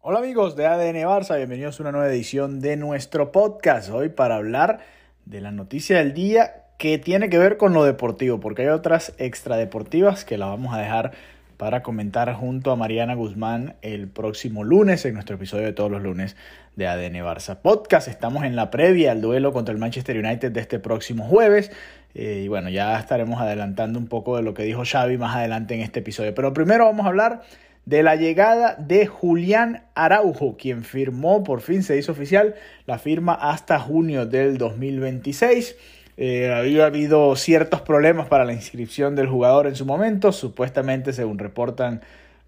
Hola amigos de ADN Barça, bienvenidos a una nueva edición de nuestro podcast. Hoy para hablar de la noticia del día que tiene que ver con lo deportivo, porque hay otras extradeportivas que las vamos a dejar para comentar junto a Mariana Guzmán el próximo lunes en nuestro episodio de todos los lunes de ADN Barça Podcast. Estamos en la previa al duelo contra el Manchester United de este próximo jueves. Eh, y bueno, ya estaremos adelantando un poco de lo que dijo Xavi más adelante en este episodio. Pero primero vamos a hablar de la llegada de Julián Araujo, quien firmó, por fin se hizo oficial, la firma hasta junio del 2026. Eh, había habido ciertos problemas para la inscripción del jugador en su momento, supuestamente, según reportan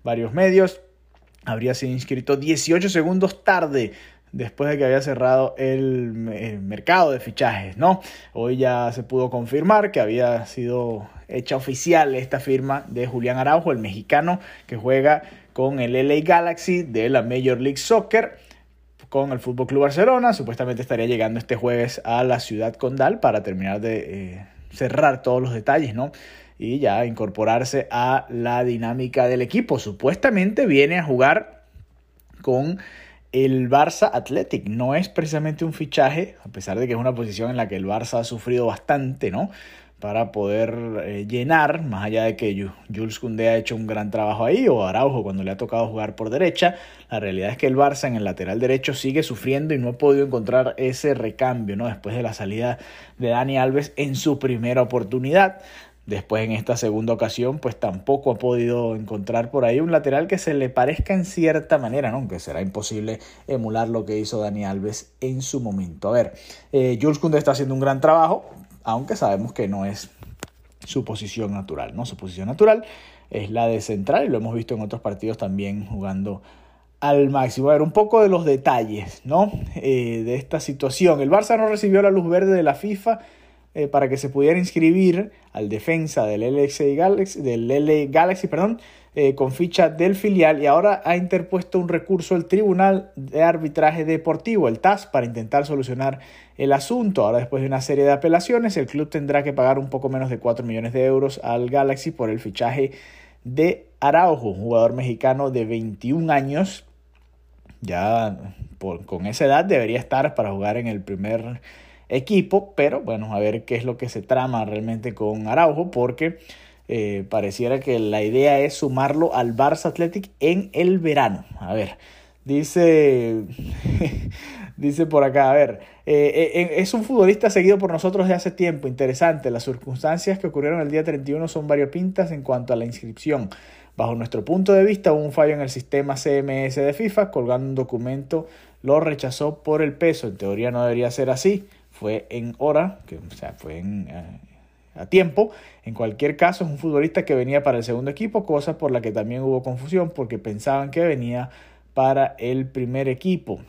varios medios, habría sido inscrito 18 segundos tarde después de que había cerrado el, mercado de fichajes, ¿no? Hoy ya se pudo confirmar que había sido hecha oficial esta firma de Julián Araujo, el mexicano que juega con el LA Galaxy de la Major League Soccer con el Fútbol Club Barcelona. Supuestamente estaría llegando este jueves a la ciudad condal para terminar de eh, cerrar todos los detalles, ¿no? Y ya incorporarse a la dinámica del equipo. Supuestamente viene a jugar con el Barça Athletic no es precisamente un fichaje, a pesar de que es una posición en la que el Barça ha sufrido bastante, ¿no? Para poder eh, llenar, más allá de que Jules Koundé ha hecho un gran trabajo ahí, o Araujo cuando le ha tocado jugar por derecha, la realidad es que el Barça en el lateral derecho sigue sufriendo y no ha podido encontrar ese recambio, ¿no? Después de la salida de Dani Alves en su primera oportunidad. Después en esta segunda ocasión, pues tampoco ha podido encontrar por ahí un lateral que se le parezca en cierta manera, ¿no? aunque será imposible emular lo que hizo Dani Alves en su momento. A ver, eh, Jules Koundé está haciendo un gran trabajo, aunque sabemos que no es su posición natural, ¿no? Su posición natural es la de central y lo hemos visto en otros partidos también jugando al máximo. A ver, un poco de los detalles, ¿no? Eh, de esta situación. El Barça no recibió la luz verde de la FIFA eh, para que se pudiera inscribir al defensa del LA Galaxy, del LA Galaxy perdón, eh, con ficha del filial y ahora ha interpuesto un recurso al Tribunal de Arbitraje Deportivo, el TAS, para intentar solucionar el asunto. Ahora, después de una serie de apelaciones, el club tendrá que pagar un poco menos de 4 millones de euros al Galaxy por el fichaje de Araujo, un jugador mexicano de 21 años. Ya con esa edad debería estar para jugar en el primer equipo, pero bueno, a ver qué es lo que se trama realmente con Araujo, porque eh, pareciera que la idea es sumarlo al Barça Athletic en el verano. A ver, dice, dice por acá, a ver, eh, eh, es un futbolista seguido por nosotros de hace tiempo, interesante, las circunstancias que ocurrieron el día 31 son variopintas en cuanto a la inscripción. Bajo nuestro punto de vista, hubo un fallo en el sistema CMS de FIFA, colgando un documento, lo rechazó por el peso. En teoría no debería ser así fue en hora, que, o sea, fue eh, a tiempo. En cualquier caso, es un futbolista que venía para el segundo equipo, cosa por la que también hubo confusión porque pensaban que venía para el primer equipo.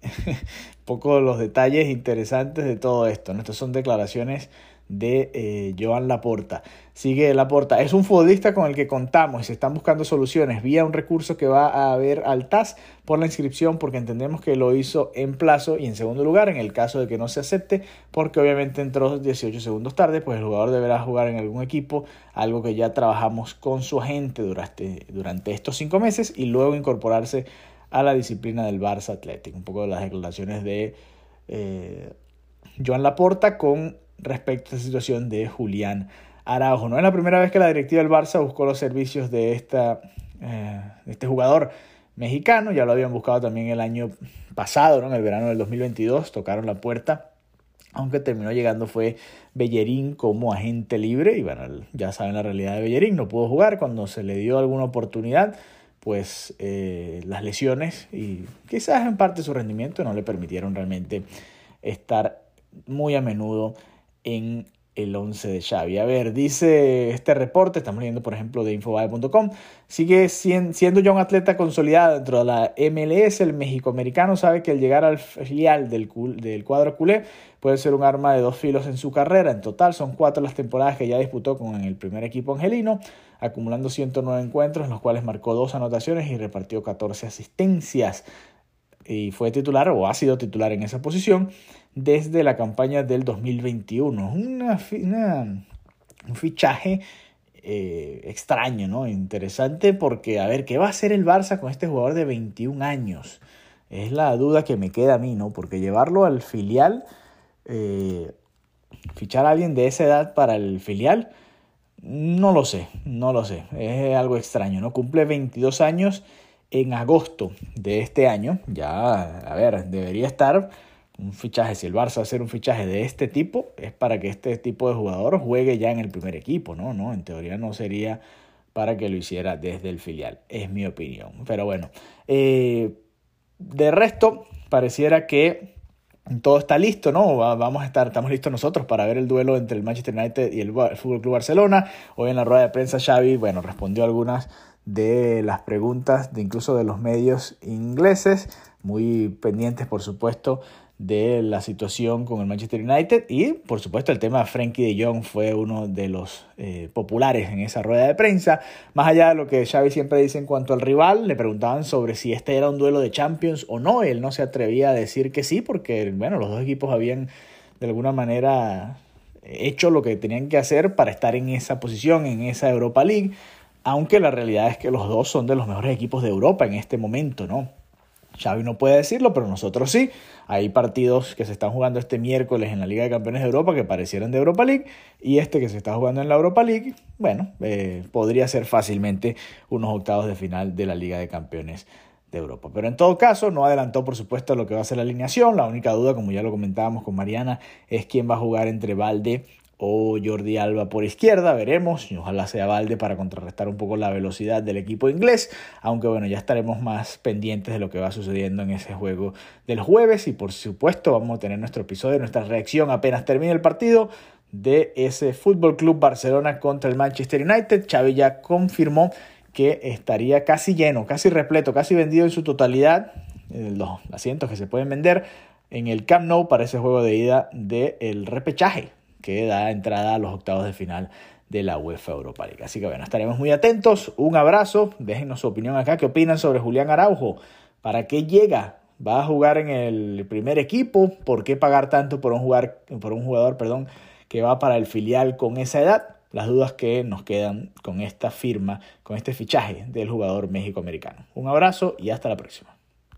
Poco los detalles interesantes de todo esto. Estas son declaraciones de eh, Joan Laporta. Sigue Laporta, es un futbolista con el que contamos y se están buscando soluciones. Vía un recurso que va a haber al TAS por la inscripción porque entendemos que lo hizo en plazo y en segundo lugar en el caso de que no se acepte porque obviamente entró 18 segundos tarde pues el jugador deberá jugar en algún equipo algo que ya trabajamos con su agente durante, durante estos cinco meses y luego incorporarse a la disciplina del Barça Athletic. Un poco de las declaraciones de eh, Joan Laporta con respecto a esta situación de Julián Araujo. No es la primera vez que la directiva del Barça buscó los servicios de, eh, este jugador mexicano, ya lo habían buscado también el año pasado, ¿no? en el verano del 2022, tocaron la puerta, aunque terminó llegando fue Bellerín como agente libre, y bueno, ya saben la realidad de Bellerín, no pudo jugar cuando se le dio alguna oportunidad, pues eh, las lesiones y quizás en parte su rendimiento no le permitieron realmente estar muy a menudo en el 11 de Xavi. A ver, dice este reporte, estamos leyendo por ejemplo de infobae.com, sigue siendo ya un atleta consolidado dentro de la MLS, el mexicoamericano sabe que al llegar al filial del, del cuadro culé puede ser un arma de dos filos en su carrera. En total son cuatro las temporadas que ya disputó con el primer equipo angelino, acumulando 109 encuentros en los cuales marcó dos anotaciones y repartió 14 asistencias y fue titular o ha sido titular en esa posición desde la campaña del 2021. Una, un fichaje eh, extraño, ¿no? Interesante porque, a ver, ¿qué va a hacer el Barça con este jugador de 21 años? Es la duda que me queda a mí, ¿no? Porque llevarlo al filial, eh, fichar a alguien de esa edad para el filial, no lo sé, no lo sé. Es algo extraño, ¿no? Cumple 22 años en agosto de este año. Ya, a ver, debería estar un fichaje, si el Barça hacer un fichaje de este tipo, es para que este tipo de jugador juegue ya en el primer equipo, ¿no? ¿No? En teoría no sería para que lo hiciera desde el filial, es mi opinión. Pero bueno, eh, de resto, pareciera que todo está listo, ¿no? Vamos a estar, estamos listos nosotros para ver el duelo entre el Manchester United y el Fútbol Club Barcelona. Hoy en la rueda de prensa Xavi, bueno, respondió algunas de las preguntas de incluso de los medios ingleses, muy pendientes por supuesto de la situación con el Manchester United y por supuesto el tema de Frankie de Jong fue uno de los eh, populares en esa rueda de prensa. Más allá de lo que Xavi siempre dice en cuanto al rival, le preguntaban sobre si este era un duelo de Champions o no, él no se atrevía a decir que sí porque bueno, los dos equipos habían de alguna manera hecho lo que tenían que hacer para estar en esa posición, en esa Europa League, aunque la realidad es que los dos son de los mejores equipos de Europa en este momento, ¿no? Xavi no puede decirlo, pero nosotros sí. Hay partidos que se están jugando este miércoles en la Liga de Campeones de Europa que parecieran de Europa League y este que se está jugando en la Europa League, bueno, eh, podría ser fácilmente unos octavos de final de la Liga de Campeones de Europa. Pero en todo caso, no adelantó por supuesto lo que va a ser la alineación. La única duda, como ya lo comentábamos con Mariana, es quién va a jugar entre Valde o Jordi Alba por izquierda, veremos, y ojalá sea Valde para contrarrestar un poco la velocidad del equipo inglés, aunque bueno, ya estaremos más pendientes de lo que va sucediendo en ese juego del jueves y por supuesto vamos a tener nuestro episodio, nuestra reacción apenas termine el partido de ese Fútbol Club Barcelona contra el Manchester United. Xavi ya confirmó que estaría casi lleno, casi repleto, casi vendido en su totalidad, eh, los asientos que se pueden vender en el Camp Nou para ese juego de ida del repechaje que da entrada a los octavos de final de la UEFA Europa League. Así que bueno, estaremos muy atentos. Un abrazo. Déjenos su opinión acá. ¿Qué opinan sobre Julián Araujo? ¿Para qué llega? ¿Va a jugar en el primer equipo? ¿Por qué pagar tanto por un, por un jugador perdón, que va para el filial con esa edad? Las dudas que nos quedan con esta firma, con este fichaje del jugador México-americano. Un abrazo y hasta la próxima.